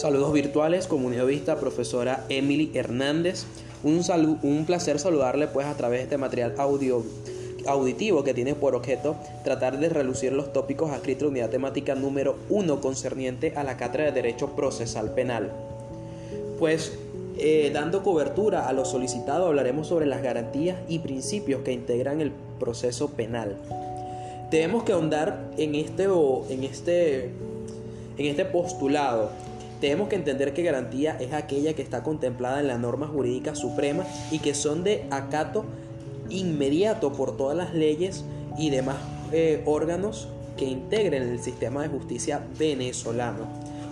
Saludos virtuales, comunidad vista, profesora Emily Hernández. Un, un placer saludarle pues a través de este material audio auditivo que tiene por objeto tratar de relucir los tópicos adscritos a la unidad temática número 1 concerniente a la cátedra de Derecho Procesal Penal. Pues eh, dando cobertura a lo solicitado hablaremos sobre las garantías y principios que integran el proceso penal. Tenemos que ahondar en este, en este, en este postulado tenemos que entender que garantía es aquella que está contemplada en la norma jurídica suprema y que son de acato inmediato por todas las leyes y demás eh, órganos que integren el sistema de justicia venezolano.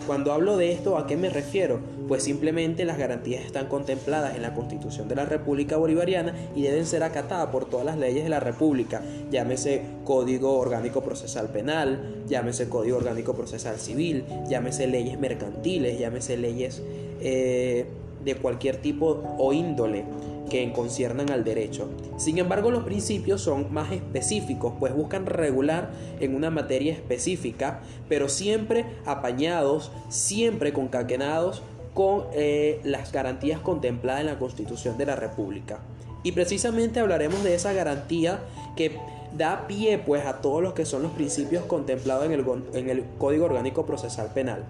Cuando hablo de esto, ¿a qué me refiero? Pues simplemente las garantías están contempladas en la Constitución de la República Bolivariana y deben ser acatadas por todas las leyes de la República, llámese Código Orgánico Procesal Penal, llámese Código Orgánico Procesal Civil, llámese leyes mercantiles, llámese leyes eh, de cualquier tipo o índole que conciernan al derecho. Sin embargo, los principios son más específicos, pues buscan regular en una materia específica, pero siempre apañados, siempre concatenados con eh, las garantías contempladas en la Constitución de la República. Y precisamente hablaremos de esa garantía que da pie pues a todos los que son los principios contemplados en el, en el Código Orgánico Procesal Penal.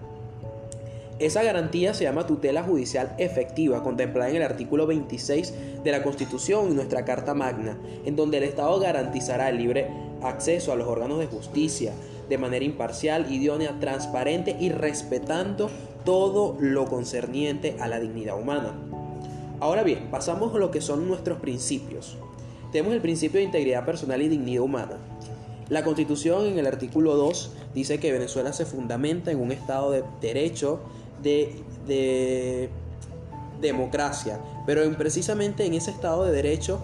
Esa garantía se llama tutela judicial efectiva, contemplada en el artículo 26 de la Constitución y nuestra Carta Magna, en donde el Estado garantizará el libre acceso a los órganos de justicia de manera imparcial, idónea, transparente y respetando todo lo concerniente a la dignidad humana. Ahora bien, pasamos a lo que son nuestros principios. Tenemos el principio de integridad personal y dignidad humana. La Constitución en el artículo 2 dice que Venezuela se fundamenta en un Estado de derecho, de, democracia. Pero precisamente en ese Estado de Derecho,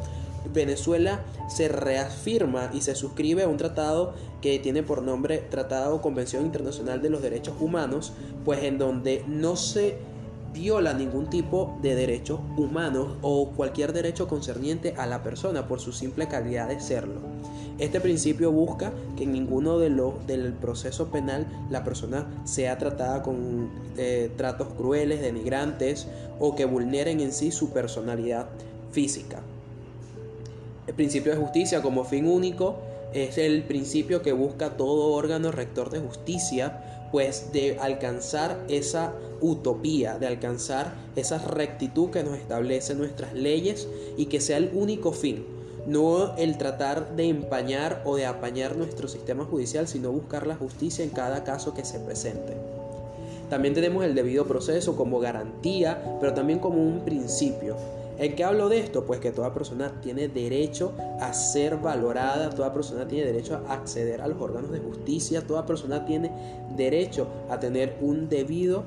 Venezuela se reafirma y se suscribe a un tratado que tiene por nombre Tratado Convención Internacional de los Derechos Humanos, pues en donde no se viola ningún tipo de derechos humanos o cualquier derecho concerniente a la persona por su simple calidad de serlo. Este principio busca que en ninguno de los del proceso penal la persona sea tratada con eh, tratos crueles, denigrantes o que vulneren en sí su personalidad física. El principio de justicia como fin único es el principio que busca todo órgano rector de justicia, pues de alcanzar esa utopía, de alcanzar esa rectitud que nos establecen nuestras leyes y que sea el único fin, no el tratar de empañar o de apañar nuestro sistema judicial, sino buscar la justicia en cada caso que se presente. También tenemos el debido proceso como garantía, pero también como un principio. ¿En qué hablo de esto? Pues que toda persona tiene derecho a ser valorada, toda persona tiene derecho a acceder a los órganos de justicia, toda persona tiene derecho a tener un debido,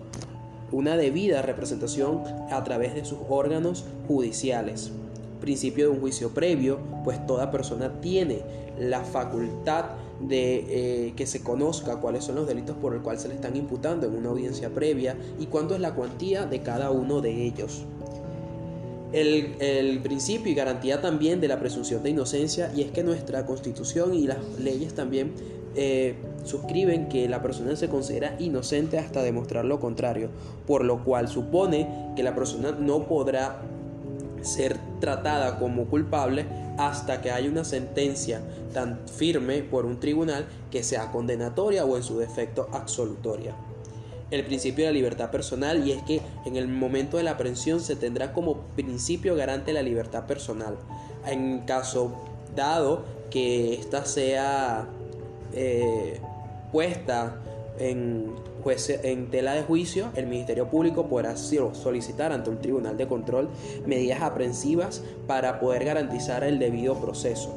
una debida representación a través de sus órganos judiciales principio de un juicio previo, pues toda persona tiene la facultad de eh, que se conozca cuáles son los delitos por el cual se le están imputando en una audiencia previa y cuánto es la cuantía de cada uno de ellos. El, principio y garantía también de la presunción de inocencia y es que nuestra constitución y las leyes también eh, suscriben que la persona se considera inocente hasta demostrar lo contrario, por lo cual supone que la persona no podrá ser tratada como culpable hasta que haya una sentencia tan firme por un tribunal que sea condenatoria o en su defecto absolutoria. El principio de la libertad personal y es que en el momento de la aprehensión se tendrá como principio garante la libertad personal. En caso dado que ésta sea eh, puesta en en tela de juicio, el Ministerio Público podrá solicitar ante un tribunal de control medidas aprensivas para poder garantizar el debido proceso.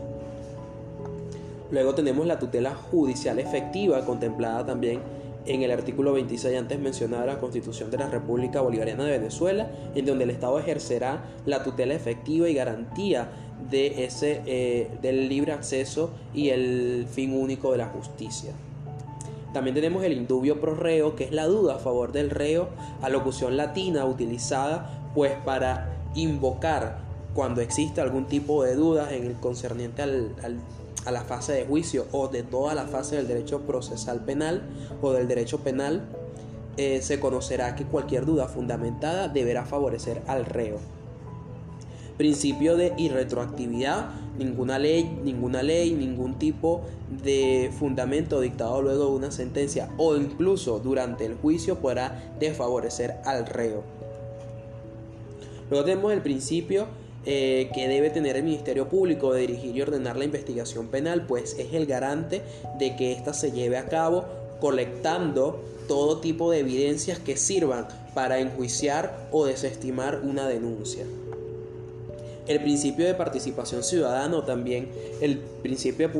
Luego tenemos la tutela judicial efectiva contemplada también en el artículo 26 antes mencionado de la Constitución de la República Bolivariana de Venezuela, en donde el Estado ejercerá la tutela efectiva y garantía de ese, eh, del libre acceso y el fin único de la justicia. También tenemos el indubio pro reo, que es la duda a favor del reo, alocución latina utilizada pues para invocar cuando existe algún tipo de duda en el concerniente a la fase de juicio o de toda la fase del derecho procesal penal o del derecho penal. eh, se conocerá que cualquier duda fundamentada deberá favorecer al reo. Principio de irretroactividad, ninguna ley, ninguna ley, ningún tipo de fundamento dictado luego de una sentencia o incluso durante el juicio podrá desfavorecer al reo. Luego tenemos el principio eh, que debe tener el Ministerio Público de dirigir y ordenar la investigación penal, pues es el garante de que ésta se lleve a cabo colectando todo tipo de evidencias que sirvan para enjuiciar o desestimar una denuncia. El principio de participación ciudadana también el principio de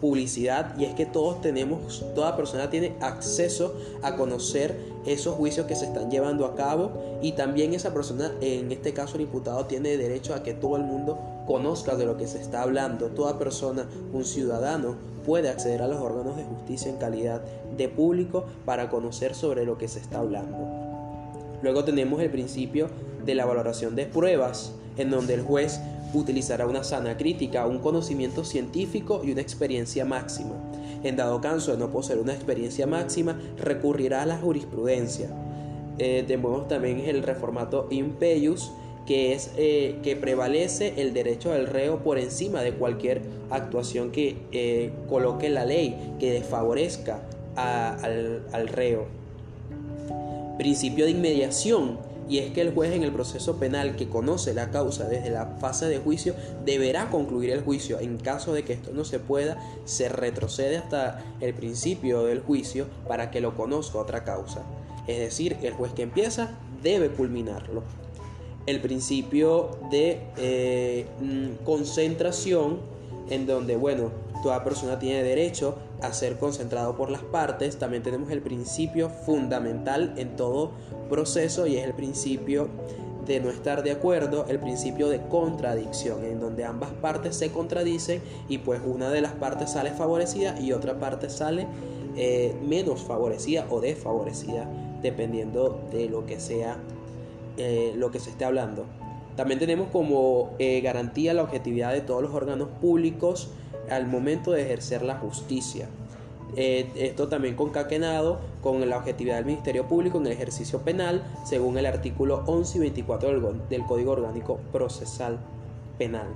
publicidad y es que todos tenemos, toda persona tiene acceso a conocer esos juicios que se están llevando a cabo y también esa persona, en este caso el imputado, tiene derecho a que todo el mundo conozca de lo que se está hablando. Toda persona, un ciudadano, puede acceder a los órganos de justicia en calidad de público para conocer sobre lo que se está hablando. Luego tenemos el principio de la valoración de pruebas, en donde el juez utilizará una sana crítica, un conocimiento científico y una experiencia máxima. En dado caso de no poseer una experiencia máxima, recurrirá a la jurisprudencia. Eh, tenemos también el reformato impeius, que es eh, que prevalece el derecho del reo por encima de cualquier actuación que eh, coloque la ley, que desfavorezca al, al reo. Principio de inmediación, y es que el juez en el proceso penal que conoce la causa desde la fase de juicio deberá concluir el juicio. En caso de que esto no se pueda, se retrocede hasta el principio del juicio para que lo conozca otra causa. Es decir, el juez que empieza debe culminarlo el principio de eh, mm, concentración, en donde, bueno, toda persona tiene derecho a ser concentrado por las partes. También tenemos el principio fundamental en todo proceso y es el principio de no estar de acuerdo, el principio de contradicción, en donde ambas partes se contradicen y pues una de las partes sale favorecida y otra parte sale eh, menos favorecida o desfavorecida, dependiendo de lo que sea eh, lo que se esté hablando. También tenemos como eh, garantía la objetividad de todos los órganos públicos al momento de ejercer la justicia. Eh, esto también concatenado con la objetividad del Ministerio Público en el ejercicio penal, según el artículo 11 y 24 del, Código Orgánico Procesal Penal.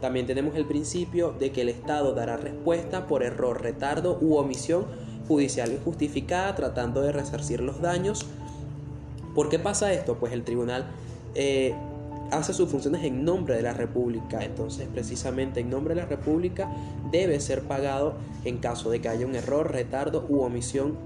También tenemos el principio de que el Estado dará respuesta por error, retardo u omisión judicial injustificada tratando de resarcir los daños ¿Por qué pasa esto? Pues el tribunal eh, hace sus funciones en nombre de la República. Entonces, precisamente en nombre de la República debe ser pagado en caso de que haya un error, retardo u omisión